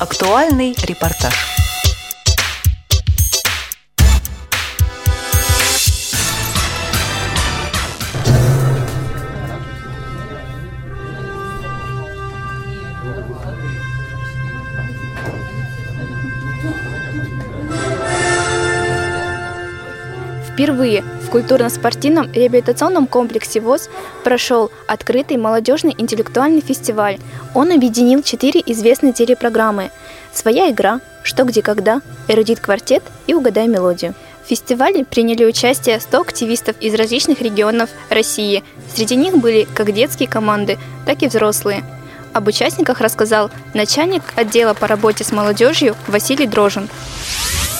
Актуальный репортаж. Впервые в культурно-спортивном реабилитационном комплексе ВОЗ прошел открытый молодежный интеллектуальный фестиваль. Он объединил четыре известные телепрограммы «Своя игра», «Что, где, когда», «Эрудит квартет» и «Угадай мелодию». В фестивале приняли участие 100 активистов из различных регионов России. Среди них были как детские команды, так и взрослые. Об участниках рассказал начальник отдела по работе с молодежью Василий Дрожин.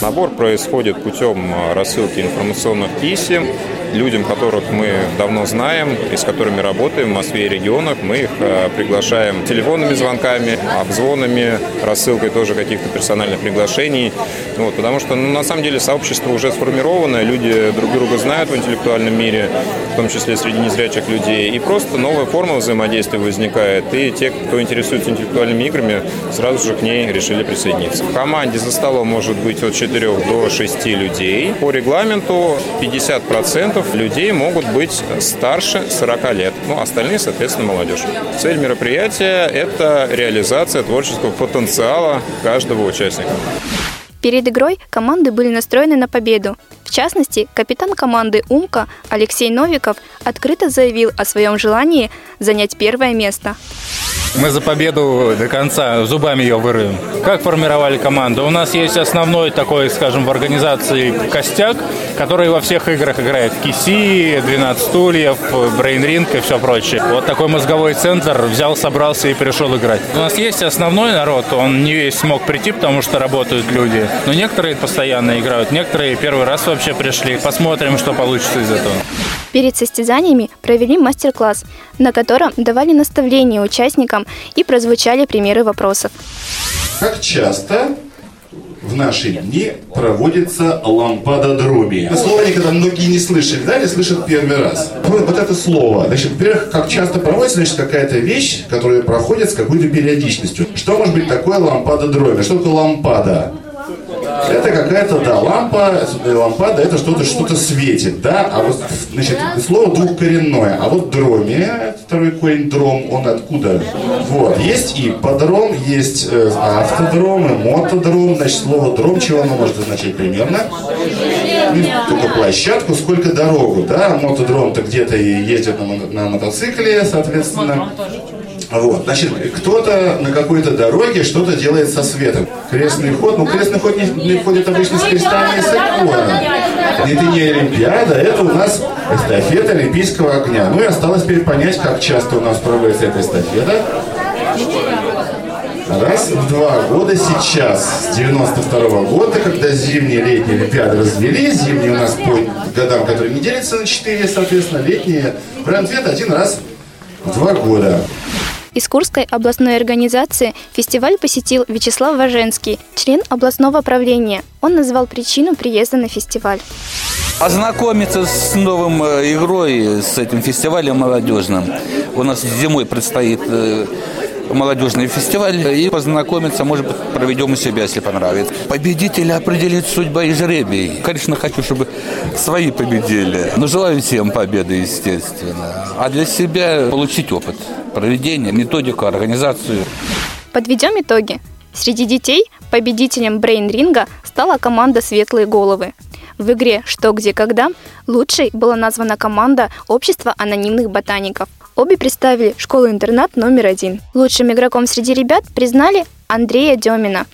Набор происходит путем э, рассылки информационных писем людям, которых мы давно знаем и с которыми работаем в Москве и регионах. Мы их э, приглашаем телефонными звонками, обзвонами, рассылкой тоже каких-то персональных приглашений. Вот, потому что ну, на самом деле сообщество уже сформировано, люди друг друга знают в интеллектуальном мире, в том числе среди незрячих людей. И просто новая форма взаимодействия возникает. И те, кто интересуется интеллектуальными играми, сразу же к ней решили присоединиться. В команде за столом может быть от 4 4 до 6 людей. По регламенту 50% людей могут быть старше 40 лет, ну, остальные, соответственно, молодежь. Цель мероприятия – это реализация творческого потенциала каждого участника. Перед игрой команды были настроены на победу. В частности, капитан команды «Умка» Алексей Новиков открыто заявил о своем желании занять первое место. Мы за победу до конца зубами ее вырыем. Как формировали команду? У нас есть основной такой, скажем, в организации костяк, который во всех играх играет. Киси, 12 стульев, брейнринг и все прочее. Вот такой мозговой центр взял, собрался и пришел играть. У нас есть основной народ, он не весь смог прийти, потому что работают люди. Но некоторые постоянно играют, некоторые первый раз вообще пришли. Посмотрим, что получится из этого. Перед состязаниями провели мастер-класс, на котором давали наставления участникам и прозвучали примеры вопросов. Как часто в наши дни проводится лампадодромия. Это слово никогда многие не слышали, да, или слышат первый раз. Вот, вот это слово. Значит, во-первых, как часто проводится, значит, какая-то вещь, которая проходит с какой-то периодичностью. Что может быть такое лампадодромия? Что такое лампада? Это какая-то, да, лампа, лампада, это что-то, что-то светит, да, а вот, значит, слово двухкоренное, а вот дроме, второй корень дром, он откуда? Вот, есть и подром, есть э, автодром, и мотодром, значит, слово дром, чего оно может означать примерно? Ну, только площадку, сколько дорогу, да, мотодром-то где-то ездит на, на мотоцикле, соответственно. Вот, значит, кто-то на какой-то дороге что-то делает со светом. Крестный ход, ну крестный ход не, не ходит обычно с крестами и с иконом. Это не Олимпиада, это у нас эстафета Олимпийского огня. Ну и осталось теперь понять, как часто у нас проводится эта эстафета. Раз в два года сейчас, с 92 -го года, когда зимние и летние Олимпиады развели, зимние у нас по годам, которые не делятся на 4, соответственно, летние, бренд-ответ один раз в два года. Из Курской областной организации фестиваль посетил Вячеслав Важенский, член областного правления. Он назвал причину приезда на фестиваль. Ознакомиться с новым э, игрой, с этим фестивалем молодежным. У нас зимой предстоит э, молодежный фестиваль и познакомиться, может быть, проведем у себя, если понравится. Победителя определит судьба и жребий. Конечно, хочу, чтобы свои победили. Но желаю всем победы, естественно. А для себя получить опыт проведения, методику, организацию. Подведем итоги. Среди детей победителем брейн-ринга стала команда «Светлые головы». В игре «Что, где, когда» лучшей была названа команда «Общество анонимных ботаников». Обе представили школу-интернат номер один. Лучшим игроком среди ребят признали Андрея Демина.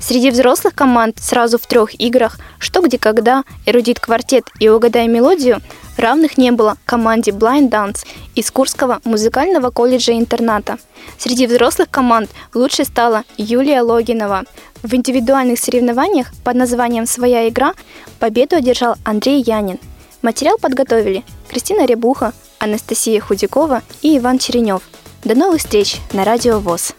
Среди взрослых команд сразу в трех играх «Что, где, когда», «Эрудит квартет» и «Угадай мелодию» равных не было команде Blind Dance из Курского музыкального колледжа-интерната. Среди взрослых команд лучшей стала Юлия Логинова. В индивидуальных соревнованиях под названием «Своя игра» победу одержал Андрей Янин. Материал подготовили Кристина Рябуха, Анастасия Худякова и Иван Черенев. До новых встреч на Радио ВОЗ.